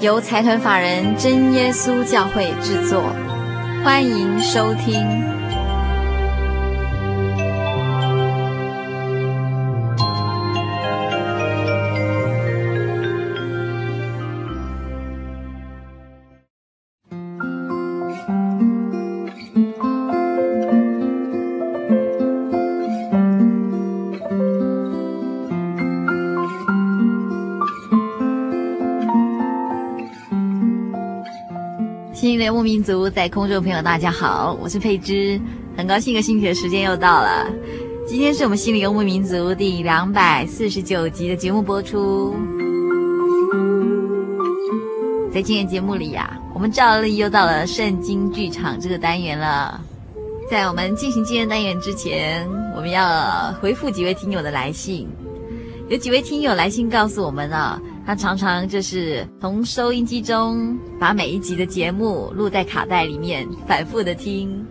由财团法人真耶稣教会制作，欢迎收听。游牧民族在空中朋友，大家好，我是佩芝，很高兴一个星期的时间又到了。今天是我们心灵游牧民族第两百四十九集的节目播出。在今天节目里呀、我们照例又到了圣经剧场这个单元了。在我们进行今天单元之前，我们要回复几位听友的来信。有几位听友来信告诉我们啊。他常常就是从收音机中把每一集的节目录在卡带里面，反复的听，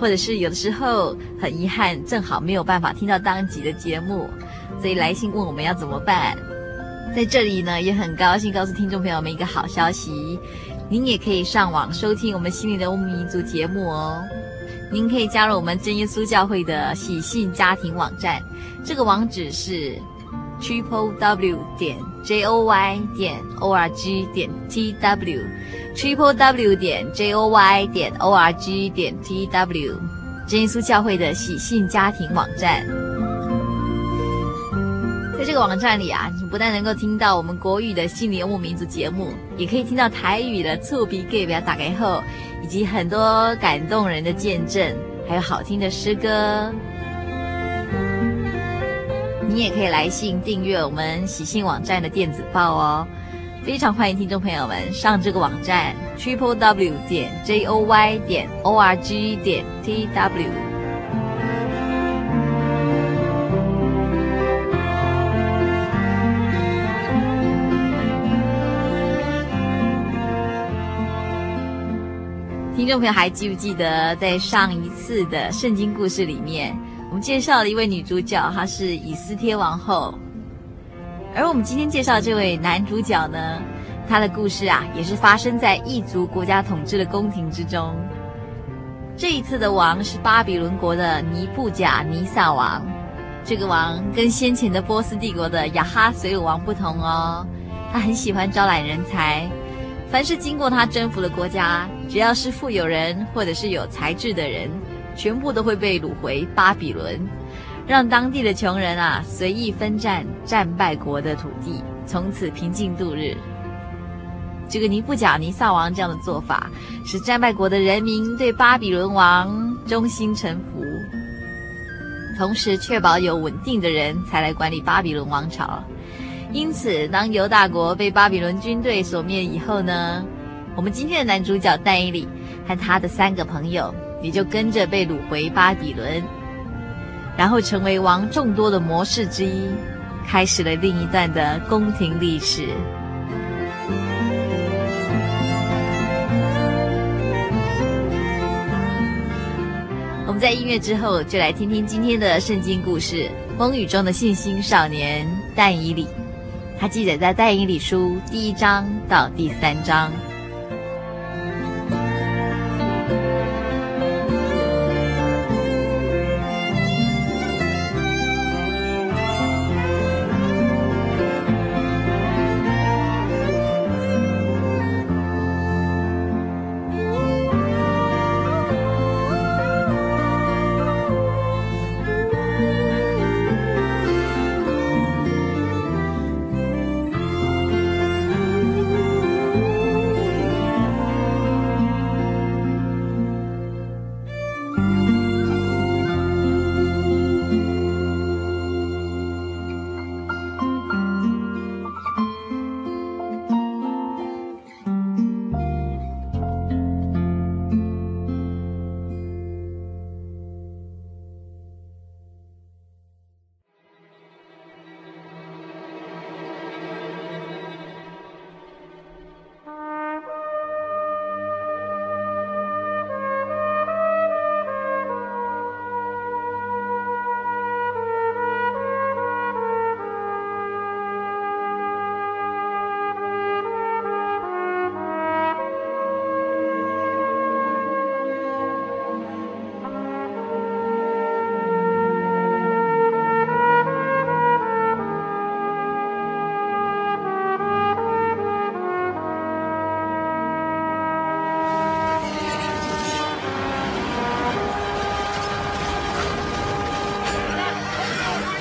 或者是有的时候很遗憾，正好没有办法听到当集的节目，所以来信问我们要怎么办。在这里呢，也很高兴告诉听众朋友们一个好消息，您也可以上网收听我们心灵的游牧民族节目哦。您可以加入我们真耶稣教会的喜信家庭网站，这个网址是 triple w 点。J o y 点 o r g 点 t w，triple w 点 j o y 点 o r g 点 t w，真耶稣教会的喜信家庭网站。在这个网站里啊，你不但能够听到我们国语的心灵游牧民族节目，也可以听到台语的厝边隔壁打开后，以及很多感动人的见证，还有好听的诗歌。你也可以来信订阅我们喜信网站的电子报哦，非常欢迎听众朋友们上这个网站 triple w 点 j o y 点 o r g 点 t w。听众朋友还记不记得在上一次的圣经故事里面？我们介绍了一位女主角，她是以斯帖王后。而我们今天介绍这位男主角呢，他的故事啊，也是发生在异族国家统治的宫廷之中。这一次的王是巴比伦国的尼布甲尼撒王。这个王跟先前的波斯帝国的亚哈随鲁王不同哦，他很喜欢招揽人才。凡是经过他征服的国家，只要是富有人或者是有才智的人。全部都会被掳回巴比伦，让当地的穷人啊随意分占战败国的土地，从此平静度日。这个尼布甲尼撒王这样的做法，使战败国的人民对巴比伦王忠心臣服，同时确保有稳定的人才来管理巴比伦王朝。因此，当犹大国被巴比伦军队所灭以后呢，我们今天的男主角但以理和他的三个朋友。你就跟着被掳回巴比伦，然后成为王众多的谋士之一，开始了另一段的宫廷历史。我们在音乐之后，就来听听今天的圣经故事——风雨中的信心少年但以理。它记载在但以理书第一章到第三章。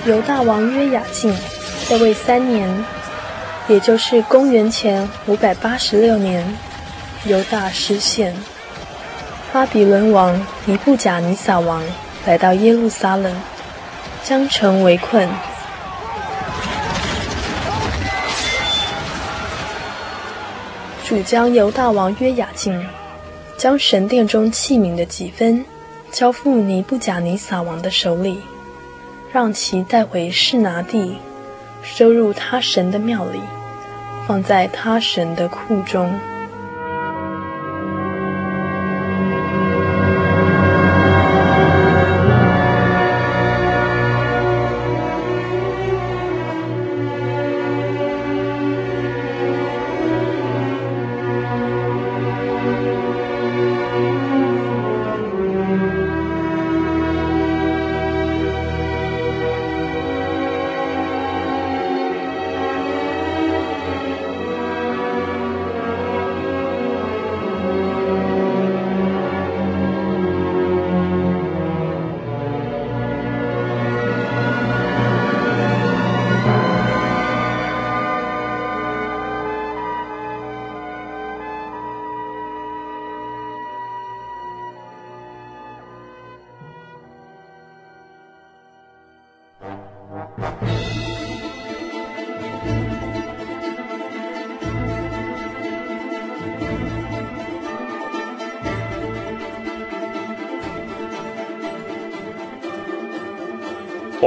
犹大王约雅敬在位三年，也就是公元前五百八十六年，犹大失陷。巴比伦王尼布甲尼撒王来到耶路撒冷，将城围困。主将犹大王约雅敬将神殿中器皿的几分交付尼布甲尼撒王的手里，让其带回士拿地，收入他神的庙里，放在他神的库中。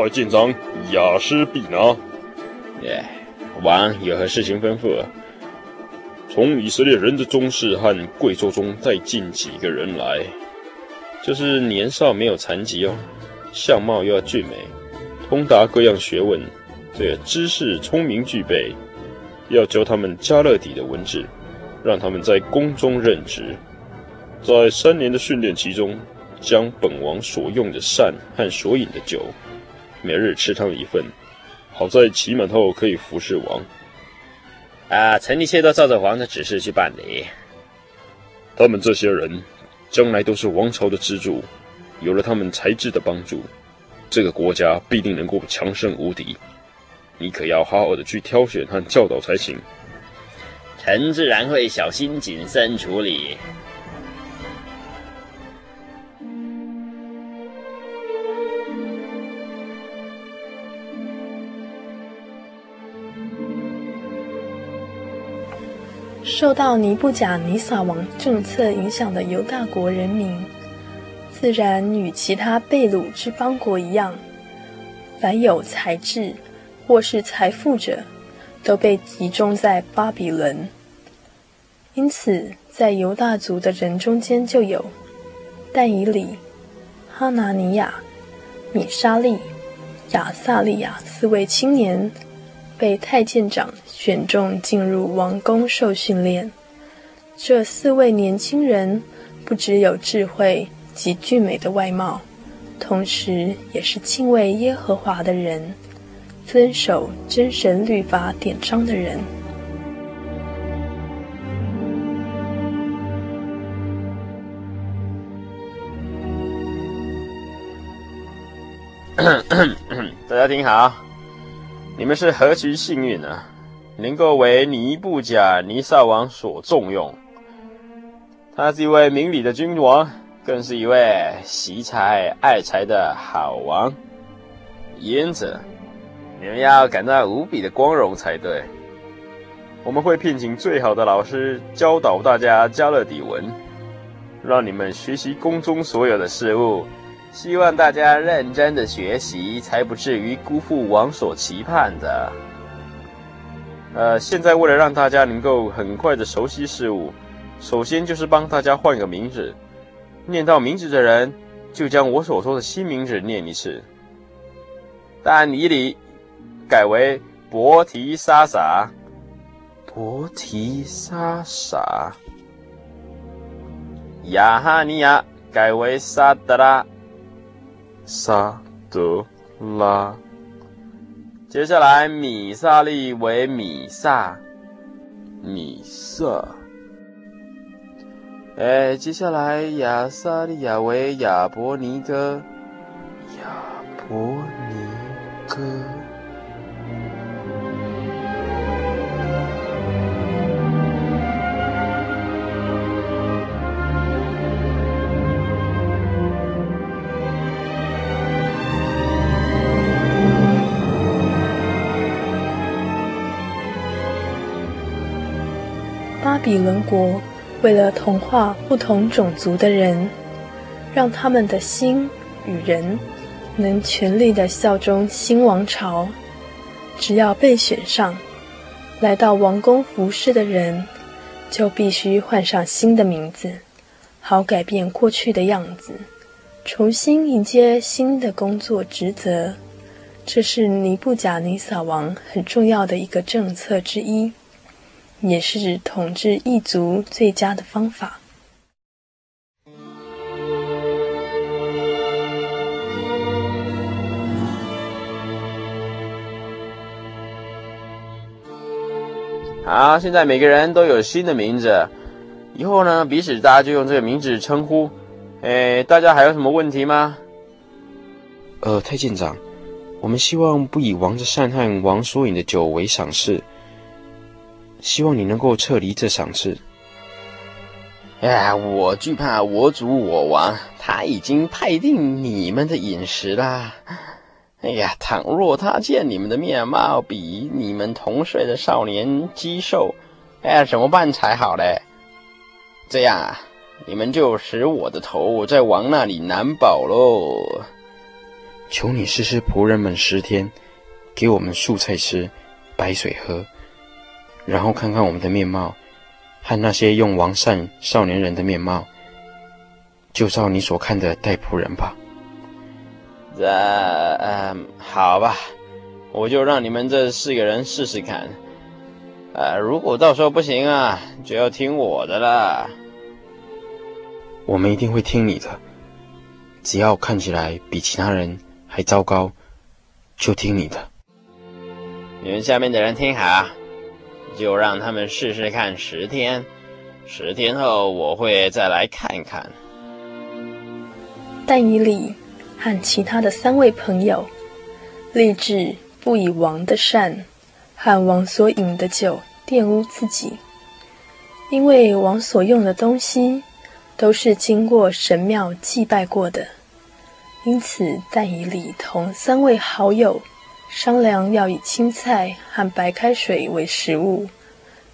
太监长亚施比拿，耶，王有何事情吩咐？从以色列人的宗室和贵族中带进几个人来，就是年少没有残疾哦，相貌又要俊美，通达各样学问，对知识聪明具备，要教他们加勒底的文字，让他们在宫中任职，在三年的训练期中，将本王所用的膳和所饮的酒。每日吃他们一份，好在期满后可以服侍王。啊，臣一切都照着王的指示去办理。他们这些人将来都是王朝的支柱，有了他们才智的帮助，这个国家必定能够强盛无敌。你可要好好的去挑选和教导才行。臣自然会小心谨慎处理。受到尼布甲尼撒王政策影响的犹大国人民，自然与其他被掳之邦国一样，凡有才智或是财富者，都被集中在巴比伦。因此，在犹大族的人中间，就有但以理、哈拿尼亚、米沙利、亚撒利亚四位青年。被太监长选中进入王宫受训练。这四位年轻人不只有智慧及俊美的外貌，同时也是敬畏耶和华的人，遵守真神律法典章的人。大家听好。你们是何其幸运啊，能够为尼布甲尼撒王所重用。他是一位明理的君王，更是一位惜才爱才的好王。因此，你们要感到无比的光荣才对。我们会聘请最好的老师教导大家迦勒底文，让你们学习宫中所有的事物。希望大家认真的学习，才不至于辜负王所期盼的。呃，现在为了让大家能够很快的熟悉事物，首先就是帮大家换个名字。念到名字的人，就将我所说的新名字念一次。但以里改为博提沙撒，博提沙撒。雅哈尼亚改为萨德拉。萨德拉，接下来米萨利为米萨，米萨。哎，接下来亚萨利亚为亚伯尼歌，亚伯尼歌。比伦国为了同化不同种族的人，让他们的心与人能全力的效忠新王朝。只要被选上，来到王宫服侍的人，就必须换上新的名字，好改变过去的样子，重新迎接新的工作职责。这是尼布甲尼撒王很重要的一个政策之一。也是统治异族最佳的方法。好，现在每个人都有新的名字，以后呢，彼此大家就用这个名字称呼。哎，大家还有什么问题吗？呃，太监长，我们希望不以王之善和王所饮的酒为赏赐。希望你能够撤离这赏赐。哎呀，我惧怕我主我王，他已经派定你们的饮食啦。哎呀，倘若他见你们的面貌比你们同岁的少年肌瘦，哎呀，怎么办才好嘞？这样啊，你们就使我的头在王那里难保喽。求你试试仆人们十天，给我们素菜吃，白水喝。然后看看我们的面貌，和那些用王善少年人的面貌，就照你所看的待仆人吧。这，嗯，好吧，我就让你们这四个人试试看。呃，如果到时候不行啊，就要听我的了。我们一定会听你的，只要看起来比其他人还糟糕，就听你的。你们下面的人听好。就让他们试试看十天，十天后我会再来看看。但以理和其他的三位朋友立志不以王的善和王所饮的酒玷污自己，因为王所用的东西都是经过神庙祭拜过的。因此，但以理同三位好友。商量要以青菜和白开水为食物，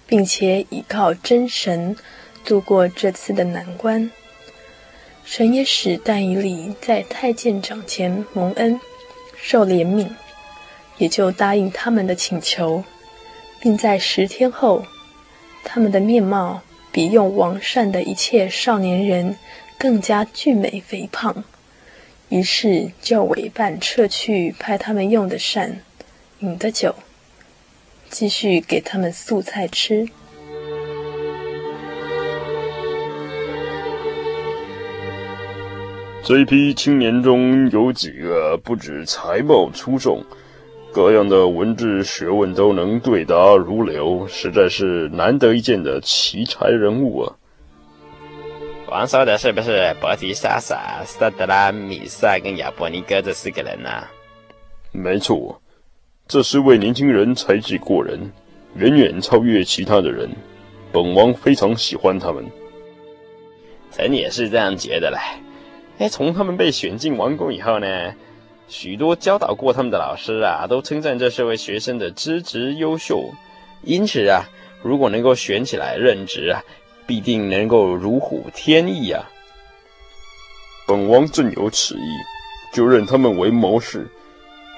并且依靠真神度过这次的难关。神也使但以理在太监掌前蒙恩，受怜悯，也就答应他们的请求，并在十天后，他们的面貌比用王膳的一切少年人更加俊美肥胖。于是就委办撤去派他们用的膳、饮的酒，继续给他们素菜吃。这批青年中有几个不止才貌出众，各样的文治学问都能对答如流，实在是难得一见的奇才人物啊！王说的是不是伯提沙撒、萨德拉米萨跟亚伯尼哥这四个人呢、啊？没错，这四位年轻人才智过人，远远超越其他的人。本王非常喜欢他们。臣也是这样觉得嘞。哎，从他们被选进王宫以后呢，许多教导过他们的老师啊，都称赞这四位学生的资质优秀。因此啊，如果能够选起来任职啊。必定能够如虎添翼啊！本王正有此意，就任他们为谋士，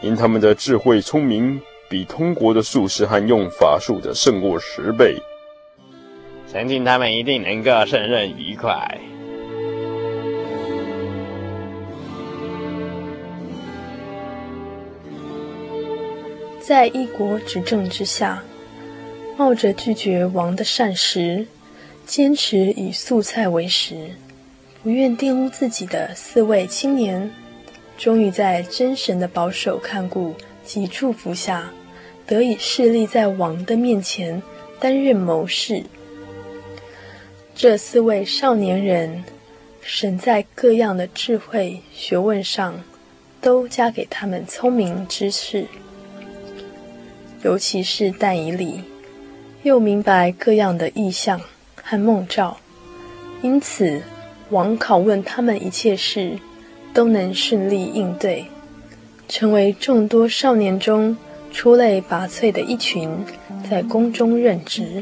因他们的智慧聪明，比通国的术士和用法术的胜过十倍。相信他们一定能够胜任愉快。在一国执政之下，冒着拒绝王的膳食。坚持以素菜为食，不愿玷污自己的四位青年，终于在真神的保守看顾及祝福下，得以侍立在王的面前担任谋士。这四位少年人，神在各样的智慧学问上都加给他们聪明知识，尤其是但以理，又明白各样的异象。和梦兆，因此王拷问他们一切事，都能顺利应对，成为众多少年中出类拔萃的一群，在宫中任职。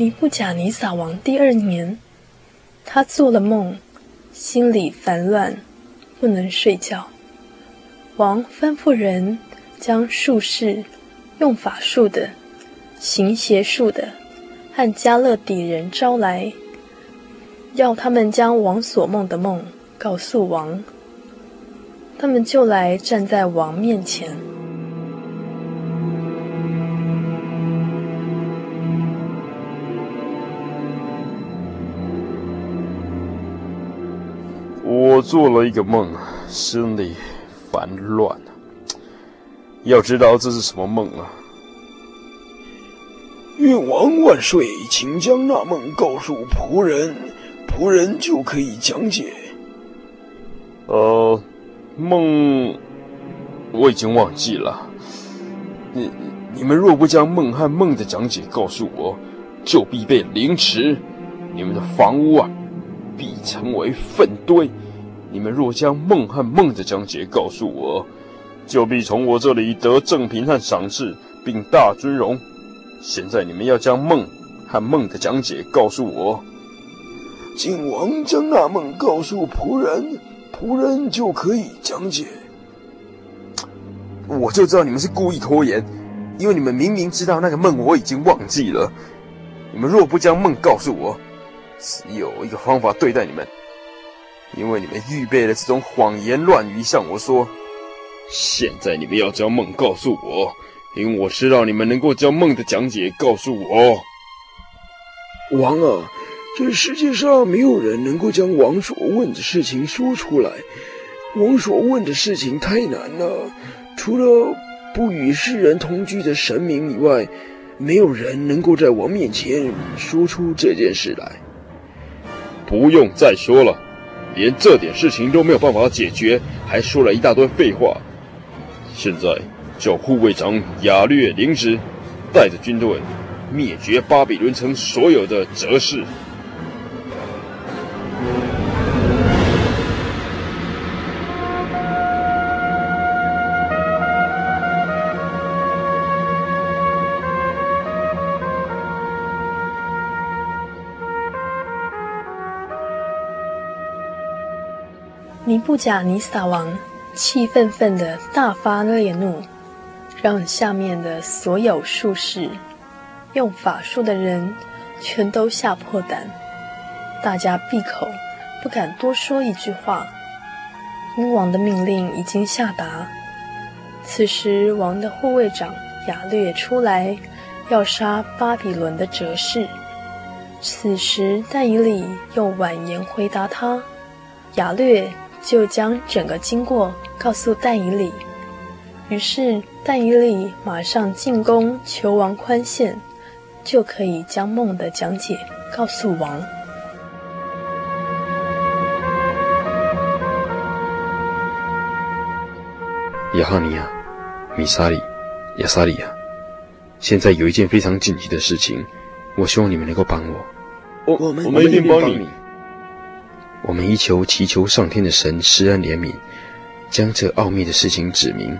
尼布甲尼撒王第二年，他做了梦，心里烦乱，不能睡觉。王吩咐人将术士、用法术的、行邪术的和迦勒底人招来，要他们将王所梦的梦告诉王。他们就来站在王面前。做了一个梦，心里烦乱。要知道这是什么梦啊？愿王万岁，请将那梦告诉仆人，仆人就可以讲解。呃，梦我已经忘记了。你你们若不将梦和梦的讲解告诉我，就必被凌迟。你们的房屋啊，必成为粪堆。你们若将梦和梦的讲解告诉我，就必从我这里得赠品和赏赐，并大尊荣。现在你们要将梦和梦的讲解告诉我。请王将那梦告诉仆人。仆人就可以讲解。我就知道你们是故意拖延，因为你们明明知道那个梦我已经忘记了。你们若不将梦告诉我，只有一个方法对待你们，因为你们预备了这种谎言乱语向我说。现在你们要将梦告诉我，因为我知道你们能够将梦的讲解告诉我。王啊！这世界上没有人能够将王所问的事情说出来。王所问的事情太难了，除了不与世人同居的神明以外，没有人能够在王面前说出这件事来。不用再说了，连这点事情都没有办法解决，还说了一大堆废话。现在叫护卫长雅略领旨，带着军队灭绝巴比伦城所有的哲士。布贾尼撒王气愤愤的大发烈怒，让下面的所有术士、用法术的人全都吓破胆，大家闭口，不敢多说一句话。巫王的命令已经下达。此时，王的护卫长亚略出来要杀巴比伦的哲士。此时，但以里又婉言回答他，亚略。就将整个经过告诉戴以理，于是戴以理马上进宫求王宽限，就可以将梦的讲解告诉王。亚哈尼亚、米沙里、亚沙里亚，现在有一件非常紧急的事情，我希望你们能够帮我。我我们我们一定帮你。我们一求祈求上天的神施恩怜悯，将这奥秘的事情指明，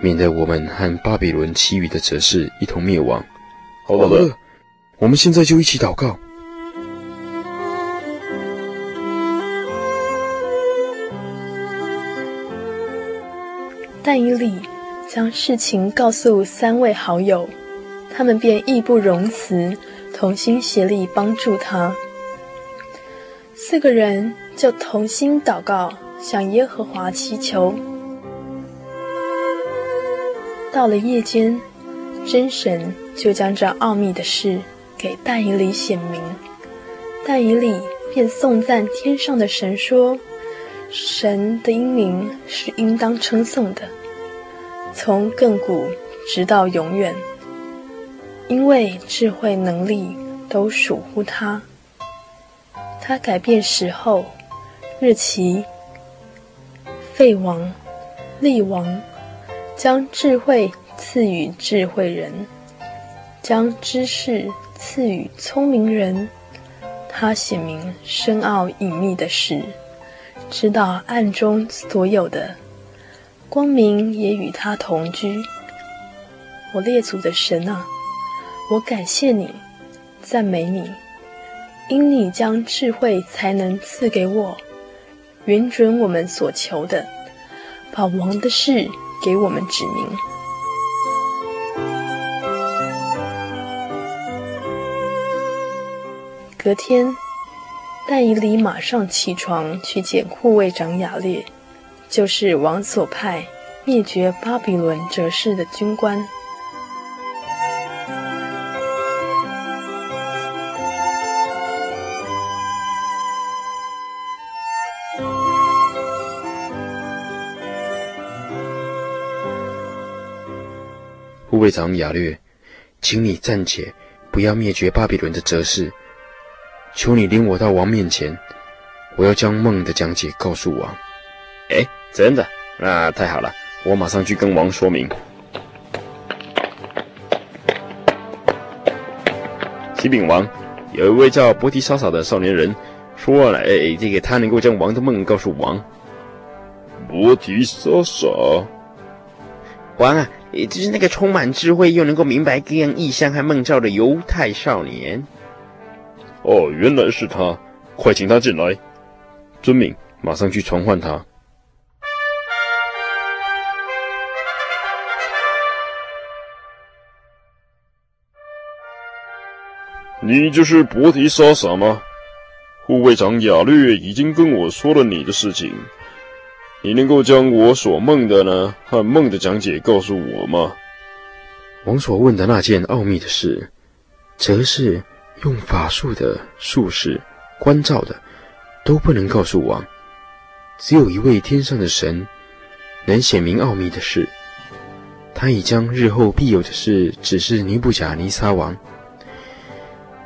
免得我们和巴比伦其余的哲士一同灭亡。好的，好的，我们现在就一起祷告。但以理将事情告诉三位好友，他们便义不容辞，同心协力帮助他。四个人就同心祷告，向耶和华祈求。到了夜间，真神就将这奥秘的事给但以理显明。但以理便颂赞天上的神说：“神的英名是应当称颂的，从亘古直到永远，因为智慧能力都属乎他。”他改变时候、日期，废王、立王，将智慧赐予智慧人，将知识赐予聪明人。他显明深奥隐秘的事，知道暗中所有的，光明也与他同居。我列祖的神啊，我感谢你，赞美你。因你将智慧才能赐给我，允准我们所求的，把王的事给我们指明。隔天，但以理马上起床去见护卫长亚略，就是王所派灭绝巴比伦哲士的军官。卫长雅略，请你暂且不要灭绝巴比伦的哲士，求你领我到王面前，我要将梦的讲解告诉王。哎，真的？那太好了，我马上去跟王说明。启禀王，有一位叫伯提莎莎的少年人说了，哎，这个他能够将王的梦告诉王。伯提莎莎，王啊，也就是那个充满智慧又能够明白各样异象和梦兆的犹太少年。哦，原来是他，快请他进来。遵命，马上去传唤他。你就是伯提莎撒吗？护卫长亚略已经跟我说了你的事情，你能够将我所梦的呢和梦的讲解告诉我吗？王所问的那件奥秘的事，则是用法术的术士关照的，都不能告诉王。只有一位天上的神能显明奥秘的事，他已将日后必有的事指示尼布甲尼撒王。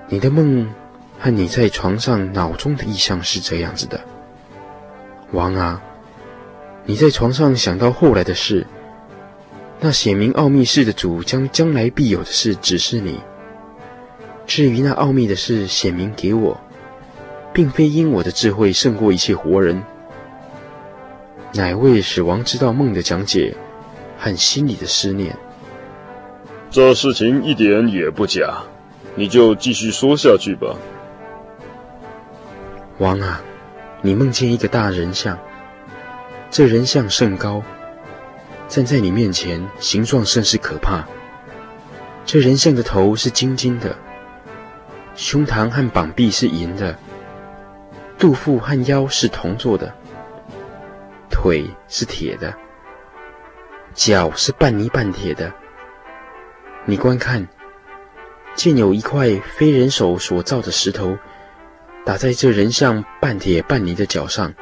你的梦和你在床上脑中的意象是这样子的，王啊，你在床上想到后来的事，那显明奥秘事的主将将来必有的事指示你。至于那奥秘的事显明给我，并非因我的智慧胜过一切活人，乃为使王知道梦的讲解和心里的思念。这事情一点也不假。你就继续说下去吧。王啊，你梦见一个大人像，这人像甚高，站在你面前，形状甚是可怕。这人像的头是金金的，胸膛和膀臂是银的，肚腹和腰是铜做的，腿是铁的，脚是半泥半铁的。你观看。见有一块非人手所造的石头，打在这人像半铁半泥的脚上，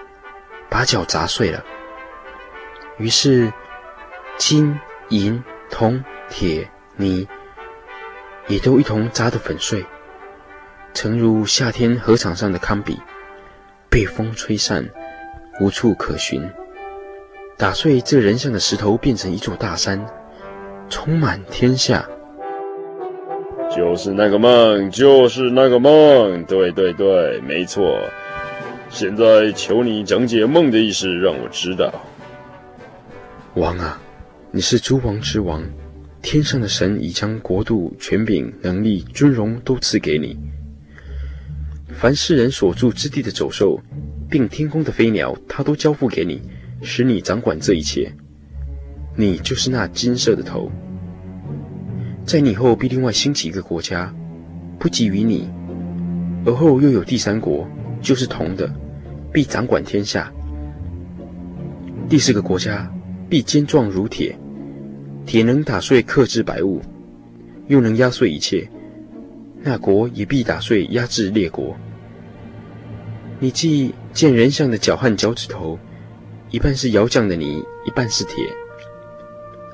把脚砸碎了。于是金银铜铁泥也都一同砸得粉碎，诚如夏天河场上的糠秕，被风吹散，无处可寻。打碎这人像的石头变成一座大山，充满天下。就是那个梦，就是那个梦，对对对，没错。现在求你讲解梦的意思，让我知道。王啊，你是诸王之王，天上的神已将国度、权柄、能力、尊荣都赐给你。凡世人所住之地的走兽，并天空的飞鸟，他都交付给你，使你掌管这一切。你就是那金色的头。在你后必另外兴起一个国家，不及于你；而后又有第三国，就是铜的，必掌管天下。第四个国家必坚壮如铁，铁能打碎克制百物，又能压碎一切。那国也必打碎压制列国。你既见人像的脚和脚趾头，一半是窑匠的泥，一半是铁。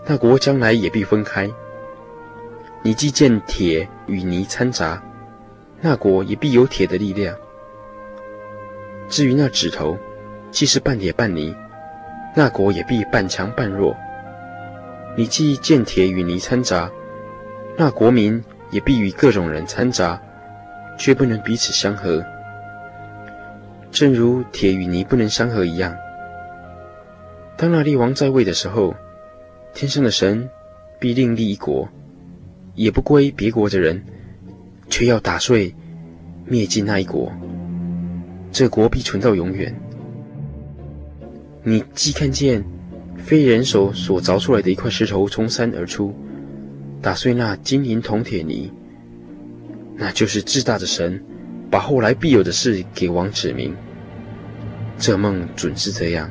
那国将来也必分开。你既见铁与泥掺杂，那国也必有铁的力量。至于那指头，既是半铁半泥，那国也必半强半弱。你既见铁与泥掺杂，那国民也必与各种人掺杂，却不能彼此相合，正如铁与泥不能相合一样。当那列王在位的时候，天上的神必另立一国。也不归别国的人，却要打碎、灭尽那一国。这国必存到永远。你既看见非人手所凿出来的一块石头从山而出，打碎那金银铜铁泥，那就是至大的神把后来必有的事给王指明。这梦准是这样，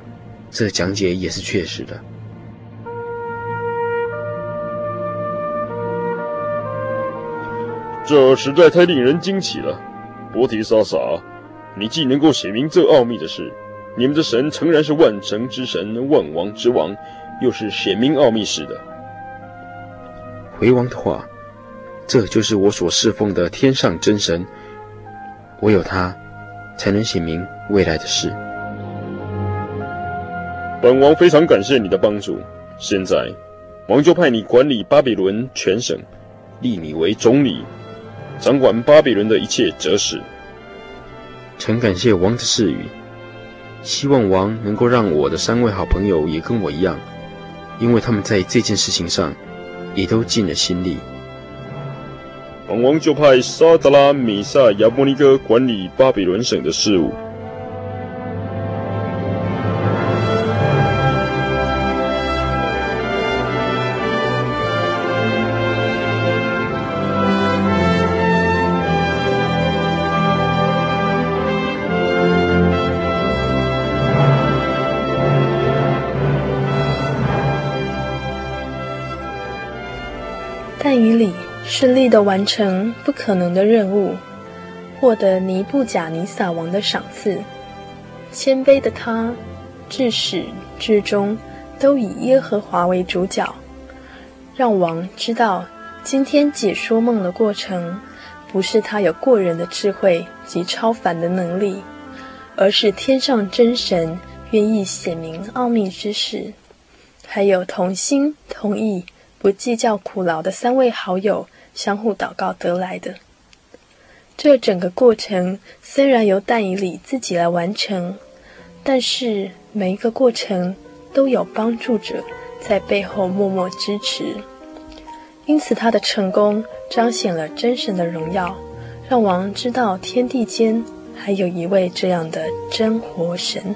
这讲解也是确实的。这实在太令人惊奇了，伯提莎撒，你既能够写明这奥秘的事，你们的神诚然是万神之神、万王之王，又是显明奥秘事的。回王的话，这就是我所侍奉的天上真神。唯有他，才能显明未来的事。本王非常感谢你的帮助。现在，王就派你管理巴比伦全省，立你为总理，掌管巴比伦的一切哲史。诚感谢王的赐予，希望王能够让我的三位好朋友也跟我一样，因为他们在这件事情上也都尽了心力。本王就派沙德拉、米萨、亚伯尼哥管理巴比伦省的事务。的完成不可能的任务，获得尼布甲尼撒王的赏赐。谦卑的他，至始至终都以耶和华为主角，让王知道今天解说梦的过程，不是他有过人的智慧及超凡的能力，而是天上真神愿意显明奥秘之事，还有同心同意、不计较苦劳的三位好友。相互祷告得来的。这整个过程虽然由但以理自己来完成，但是每一个过程都有帮助者在背后默默支持，因此他的成功彰显了真神的荣耀，让王知道天地间还有一位这样的真活神。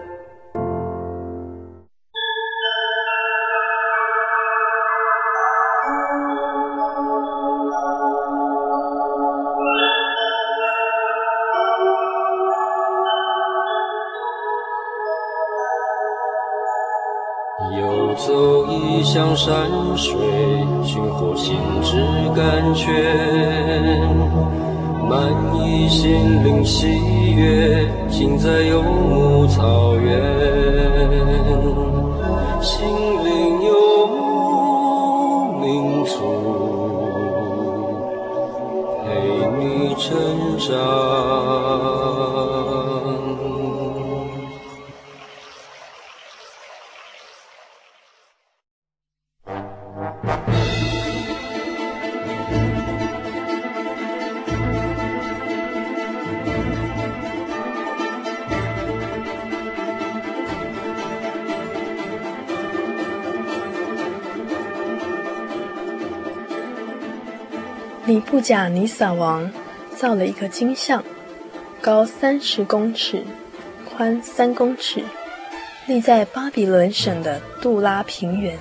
山水寻获心之甘泉，满溢心灵喜悦，尽在游牧草原。心灵游牧民族，陪你成长。布贾尼撒王造了一个金像，高三十公尺，宽三公尺，立在巴比伦省的杜拉平原。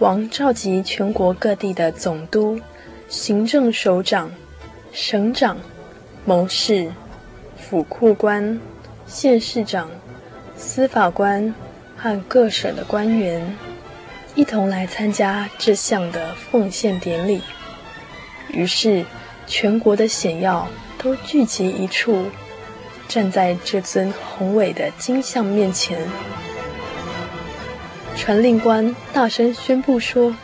王召集全国各地的总督、行政首长、省长、谋士、府库官、县市长、司法官和各省的官员，一同来参加这项的奉献典礼。于是，全国的显要都聚集一处，站在这尊宏伟的金像面前。传令官大声宣布说：“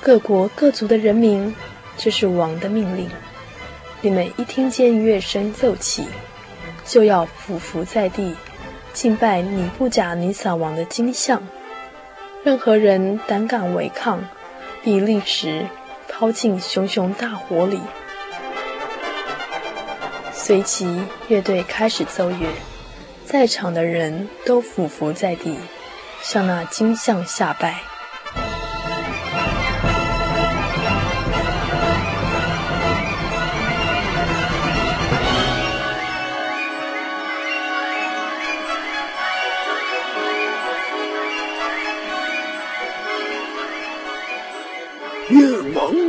各国各族的人民，这是王的命令。你们一听见乐声奏起，就要俯伏在地，敬拜尼布甲尼撒王的金像。任何人胆敢违抗，必立时抛进熊熊大火里。”随即，乐队开始奏乐，在场的人都俯伏在地。向那金像下拜。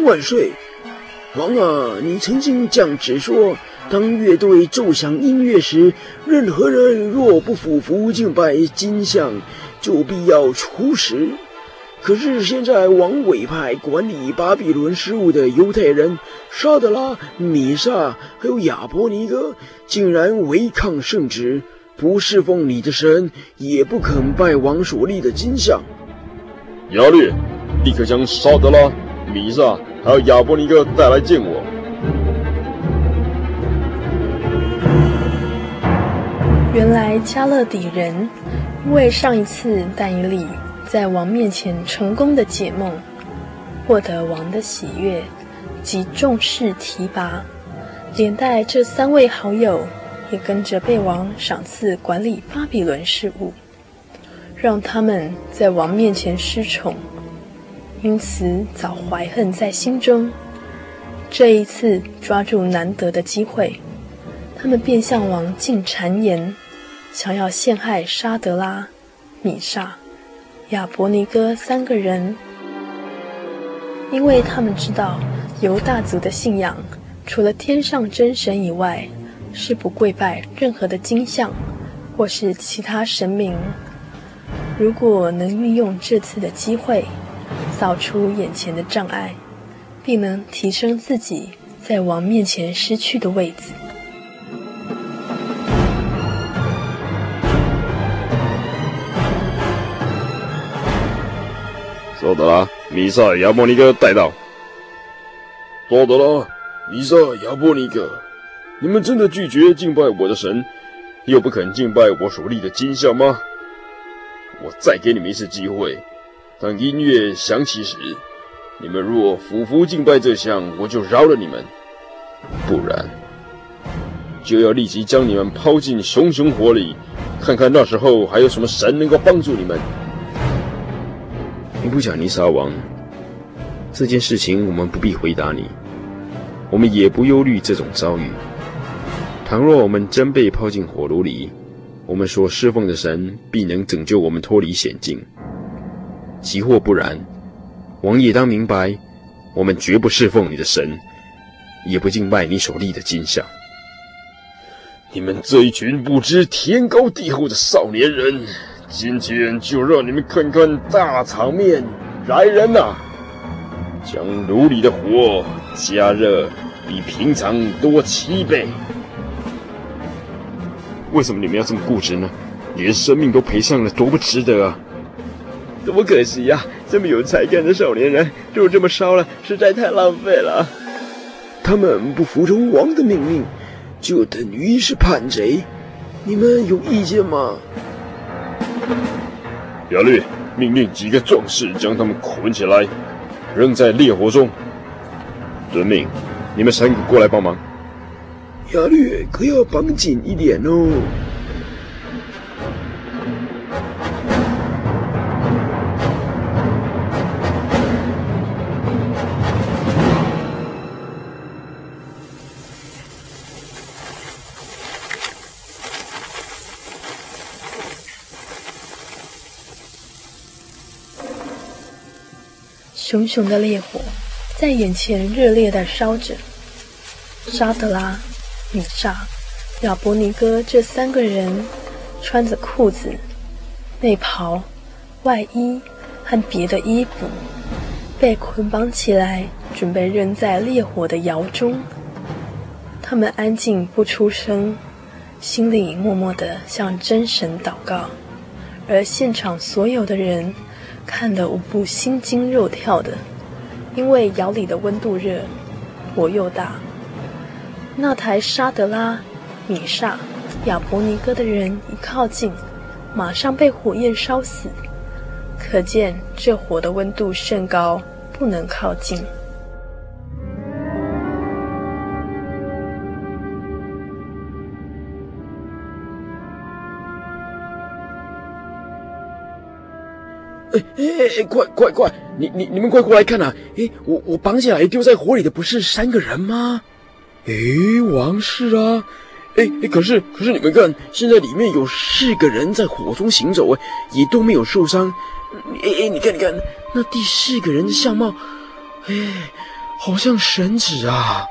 万岁！王啊，你曾经降旨说，当乐队奏响音乐时，任何人若不俯伏敬拜金像，就必要处死。可是现在王委派管理巴比伦事务的犹太人沙德拉、米萨还有亚伯尼哥，竟然违抗圣旨，不侍奉你的神，也不肯拜王所立的金像。亚律，立刻将沙德拉、米煞还有亚伯尼哥带来见我。原来加勒底人。因为上一次但以理在王面前成功的解梦，获得王的喜悦及重视提拔，连带这三位好友也跟着被王赏赐管理巴比伦事务，让他们在王面前失宠，因此早怀恨在心中。这一次抓住难得的机会，他们便向王进谗言。想要陷害沙德拉、米煞、亚伯尼哥三个人，因为他们知道犹大族的信仰，除了天上真神以外，是不跪拜任何的金像或是其他神明。如果能运用这次的机会，扫除眼前的障碍，并能提升自己在王面前失去的位子。沙得拉、米煞、亚伯尼歌带到。沙得拉、米煞、亚伯尼歌，你们真的拒绝敬拜我的神，又不肯敬拜我所立的金像吗？我再给你们一次机会，当音乐响起时，你们若俯伏敬拜这像，我就饶了你们；不然，就要立即将你们抛进熊熊火里，看看那时候还有什么神能够帮助你们。尼布甲尼撒王，这件事情我们不必回答你，我们也不忧虑这种遭遇。倘若我们真被抛进火炉里，我们所侍奉的神必能拯救我们脱离险境。即或不然，王也当明白，我们绝不侍奉你的神，也不敬拜你所立的金像。你们这一群不知天高地厚的少年人！今天就让你们看看大场面！来人呐，将炉里的火加热，比平常多七倍。为什么你们要这么固执呢？连生命都赔上了，多不值得啊！多可惜呀！这么有才干的少年人，就这么烧了，实在太浪费了。他们不服从王的命令，就等于是叛贼。你们有意见吗？亚律命令几个壮士将他们捆起来，扔在烈火中。遵命，你们三个过来帮忙。亚律可要绑紧一点哦。熊熊的烈火在眼前热烈地烧着。沙德拉、米莎、亚伯尼歌这三个人穿着裤子、内袍、外衣和别的衣服，被捆绑起来，准备扔在烈火的窑中。他们安静不出声，心里默默地向真神祷告，而现场所有的人看得无不心惊肉跳的，因为窑里的温度热，火又大。那台沙德拉、米煞、亚伯尼哥的人一靠近，马上被火焰烧死。可见这火的温度甚高，不能靠近。哎哎哎！快快快！你你你们快过来看呐！哎，我我绑起来丢在火里的不是三个人吗？哎，王氏啊！哎哎，可是可是你们看，现在里面有四个人在火中行走，哎，也都没有受伤。哎哎，你看你看，那第四个人的相貌，哎，好像神祇啊！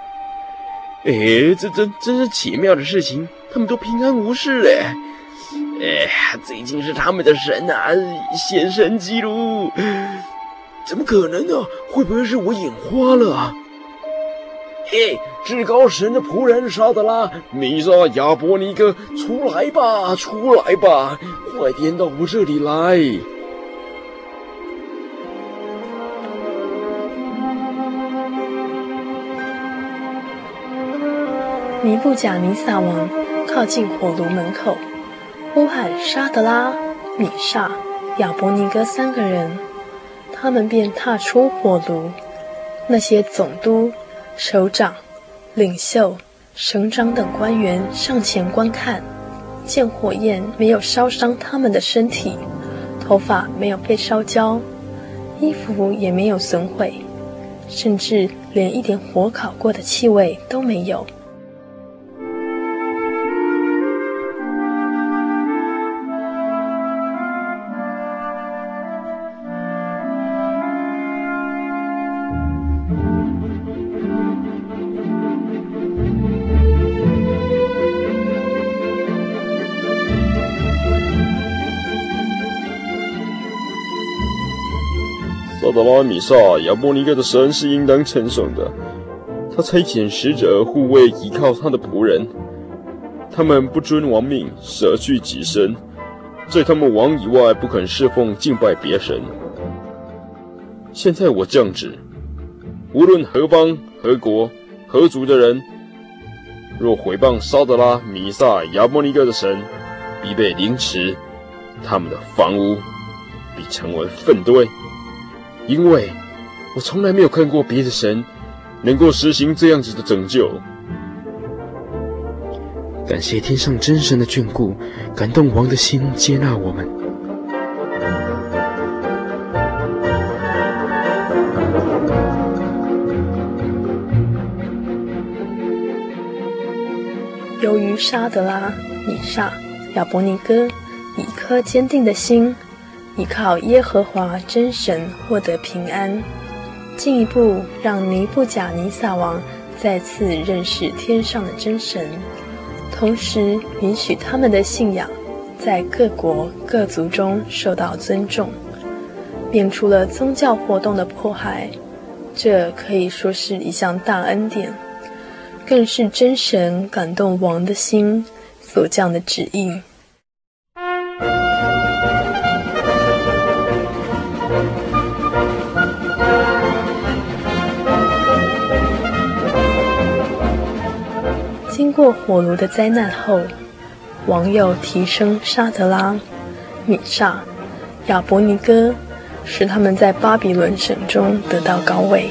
哎，这真真是奇妙的事情，他们都平安无事哎。哎，最近是他们的神啊，显神迹了！怎么可能呢？会不会是我眼花了？嘿，至高神的仆人沙德拉、米煞、亚伯尼哥，出来吧，出来吧，快点到我这里来！尼布甲尼撒王靠近火炉门口。呼喊沙得拉、米煞、亚伯尼哥三个人，他们便踏出火炉。那些总督、首长、领袖、省长等官员上前观看，见火焰没有烧伤他们的身体，头发没有被烧焦，衣服也没有损毁，甚至连一点火烤过的气味都没有。萨拉、米萨、亚波尼格的神是应当称颂的，他差遣使者护卫依靠他的仆人，他们不遵王命，舍去己身，在他们王以外不肯侍奉敬拜别神。现在我降旨，无论何邦、何国、何族的人，若毁谤萨德拉、米萨、亚波尼格的神，必被凌迟，他们的房屋必成为粪堆。因为我从来没有看过别的神能够实行这样子的拯救。感谢天上真神的眷顾，感动王的心，接纳我们。由于沙德拉、米煞、亚伯尼哥以一颗坚定的心。依靠耶和华真神获得平安，进一步让尼布甲尼撒王再次认识天上的真神，同时允许他们的信仰在各国各族中受到尊重，免除了宗教活动的迫害。这可以说是一项大恩典，更是真神感动王的心所降的旨意。过火炉的灾难后，王又提升沙德拉、米煞、亚伯尼哥，使他们在巴比伦省中得到高位。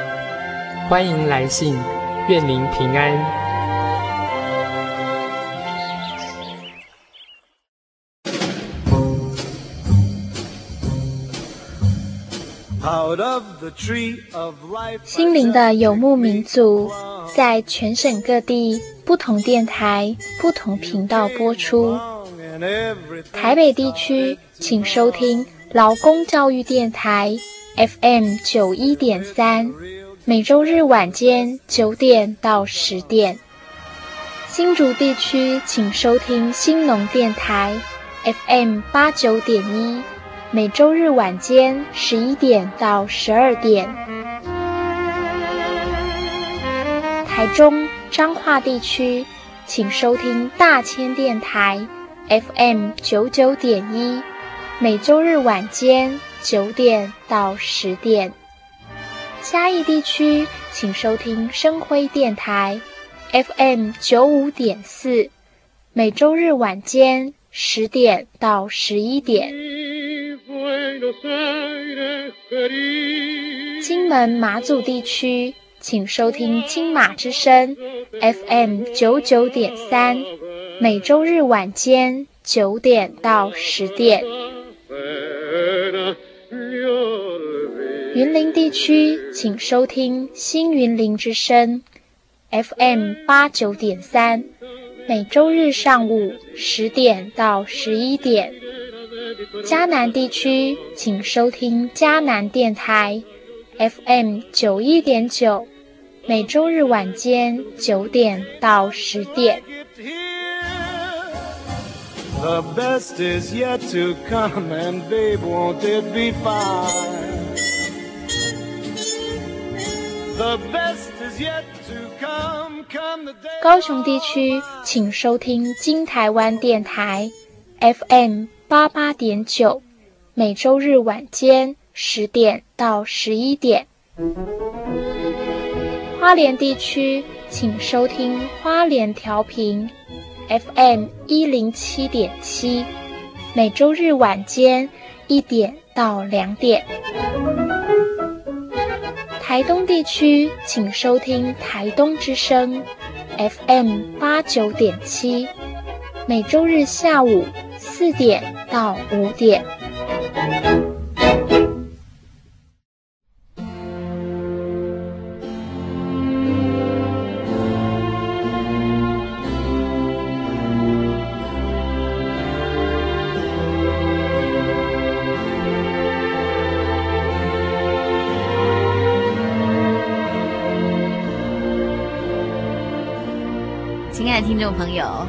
欢迎来信，愿您平安。心灵的游牧民族，在全省各地不同电台、不同频道播出。台北地区，请收听劳工教育电台 FM 九一点三，每周日晚间九点到十点。新竹地区，请收听兴农电台 FM 八九点一。每周日晚间十一点到十二点，台中彰化地区，请收听大千电台 FM 九九点一，每周日晚间九点到十点。嘉义地区，请收听生辉电台 FM 九五点四，每周日晚间十点到十一点。金门马祖地区，请收听金马之声 FM 九九点三，每周日晚间九点到十点。云林地区，请收听新云林之声 FM 八九点三，每周日上午十点到十一点。嘉南地区，请收听嘉南电台，FM 九一点九，每周日晚间九点到十点。高雄地区，请收听金台湾电台，FM。八八点九，每周日晚间十点到十一点。花莲地区，请收听花莲调频，FM 一零七点七，每周日晚间一点到两点。台东地区，请收听台东之声，FM 八九点七，每周日下午。四点到五点。众朋友。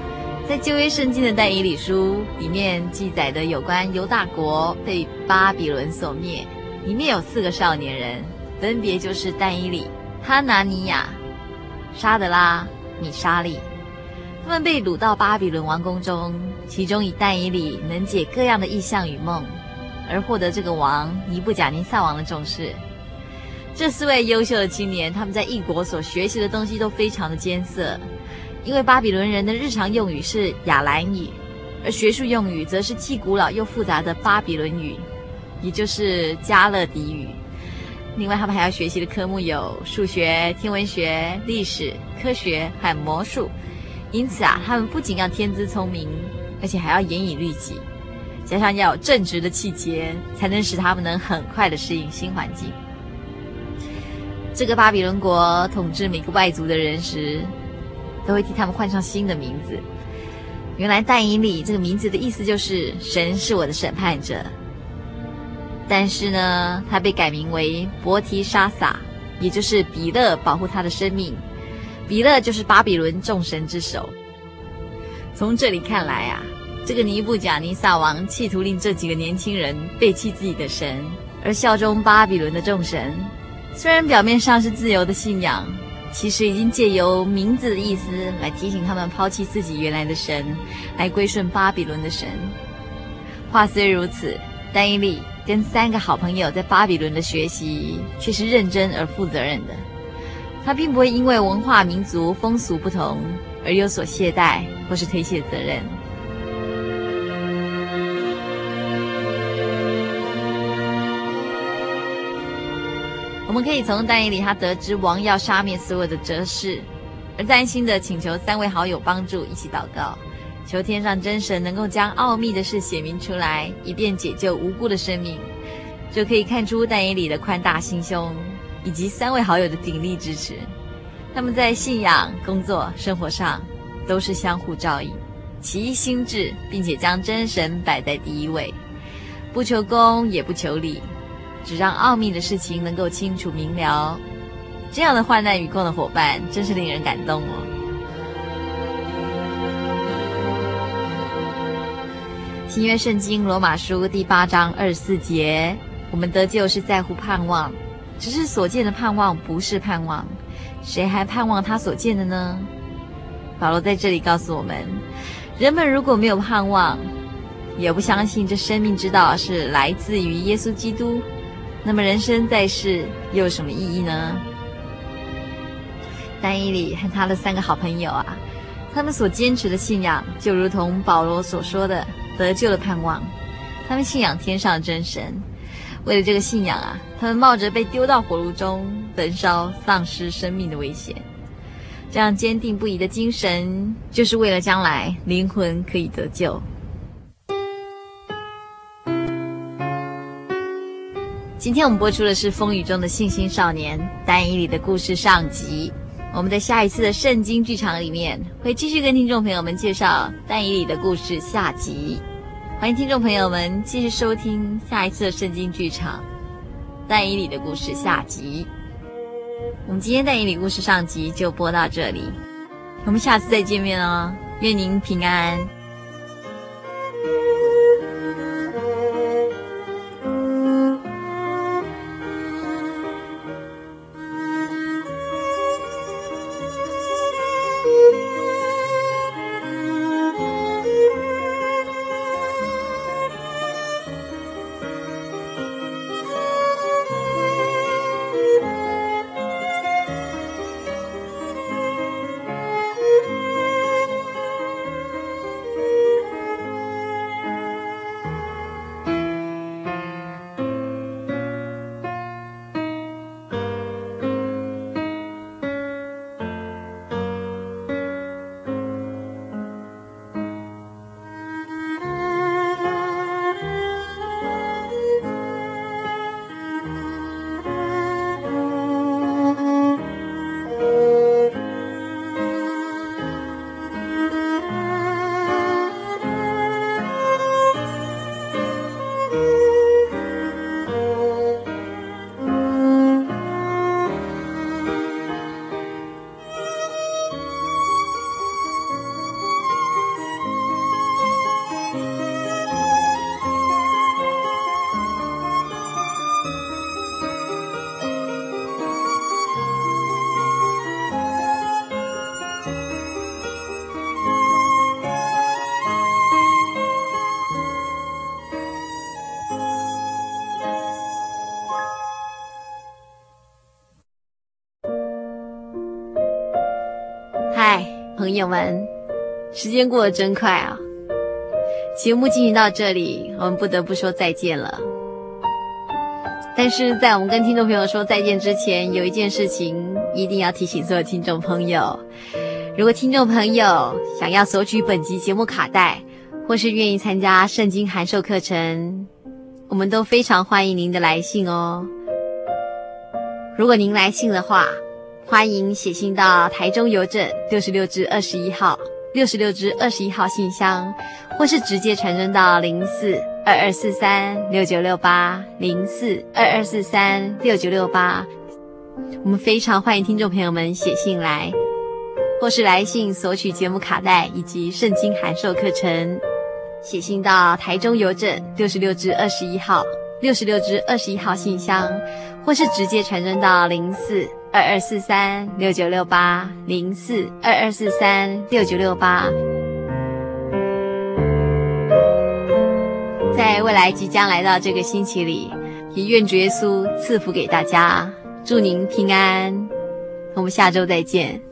在旧约圣经的但以理书里面记载的有关犹大国被巴比伦所灭，里面有四个少年人，分别就是但以理、哈拿尼亚、沙德拉、米沙利。他们被掳到巴比伦王宫中，其中以但以理能解各样的异象与梦，而获得这个王尼布甲尼撒王的重视。这四位优秀的青年，他们在异国所学习的东西都非常的艰涩。因为巴比伦人的日常用语是亚兰语，而学术用语则是既古老又复杂的巴比伦语，也就是加勒底语。另外，他们还要学习的科目有数学、天文学、历史、科学和魔术。因此啊，他们不仅要天资聪明，而且还要严以律己，加上要有正直的气节，才能使他们能很快的适应新环境。这个巴比伦国统治每个外族的人时，都会替他们换上新的名字。原来但以理这个名字的意思就是“神是我的审判者”，但是呢，他被改名为伯提沙撒，也就是比勒保护他的生命。比勒就是巴比伦众神之首。从这里看来啊，这个尼布甲尼撒王企图令这几个年轻人背弃自己的神，而效忠巴比伦的众神，虽然表面上是自由的信仰，其实已经借由名字的意思来提醒他们抛弃自己原来的神，来归顺巴比伦的神。话虽如此，但伊利跟三个好朋友在巴比伦的学习却是认真而负责任的。他并不会因为文化、民族、风俗不同而有所懈怠或是推卸责任。我们可以从但以理他得知王要杀灭所有的哲士，而担心的请求三位好友帮助，一起祷告，求天上真神能够将奥秘的事显明出来，以便解救无辜的生命。就可以看出但以理的宽大心胸，以及三位好友的鼎力支持。他们在信仰、工作、生活上都是相互照应，齐心志，并且将真神摆在第一位，不求功也不求利。只让奥秘的事情能够清楚明了，这样的患难与共的伙伴真是令人感动哦。新约圣经罗马书第八章二十四节，我们得救是在乎盼望，只是所见的盼望不是盼望，谁还盼望他所见的呢？保罗在这里告诉我们，人们如果没有盼望，也不相信这生命之道是来自于耶稣基督。那么人生在世又有什么意义呢？丹伊里和他的三个好朋友啊，他们所坚持的信仰，就如同保罗所说的得救的盼望。他们信仰天上的真神，为了这个信仰啊，他们冒着被丢到火炉中焚烧、丧失生命的危险。这样坚定不移的精神，就是为了将来灵魂可以得救。今天我们播出的是《风雨中的信心少年》单以里的故事上集。我们在下一次的圣经剧场里面会继续跟听众朋友们介绍单以里的故事下集。欢迎听众朋友们继续收听下一次的圣经剧场《但以理的故事下集》。我们今天但以理故事上集就播到这里，我们下次再见面哦，愿您平安。朋友们，时间过得真快啊！节目进行到这里，我们不得不说再见了。但是在我们跟听众朋友说再见之前，有一件事情一定要提醒所有听众朋友：如果听众朋友想要索取本集节目卡带，或是愿意参加圣经函授课程，我们都非常欢迎您的来信哦。如果您来信的话，欢迎写信到台中邮政六十六支二十一号六十六支二十一号信箱，或是直接传真到零四二二四三六九六八零四二二四三六九六八。我们非常欢迎听众朋友们写信来，或是来信索取节目卡带以及圣经函授课程。写信到台中邮政六十六支二十一号六十六支二十一号信箱。或是直接传真到零四二二四三六九六八零四二二四三六九六八。在未来即将来到这个星期里，也愿主耶稣赐福给大家，祝您平安。我们下周再见。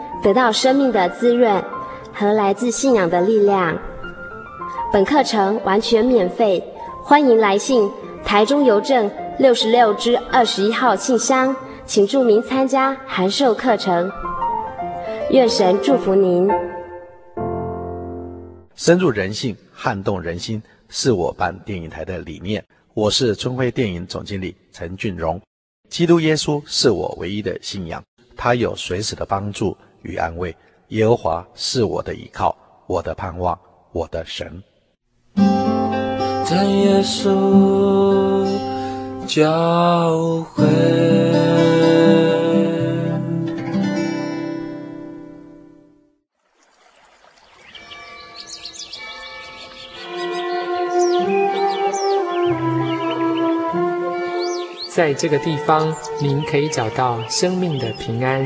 得到生命的滋润和来自信仰的力量。本课程完全免费，欢迎来信台中邮政六十六支二十一号信箱，请注明参加函授课程。愿神祝福您。深入人性，撼动人心，是我办电影台的理念。我是春晖电影总经理陈俊荣。基督耶稣是我唯一的信仰，他有随时的帮助。与安慰，耶和华是我的依靠，我的盼望，我的神。在耶稣教会。在这个地方，您可以找到生命的平安。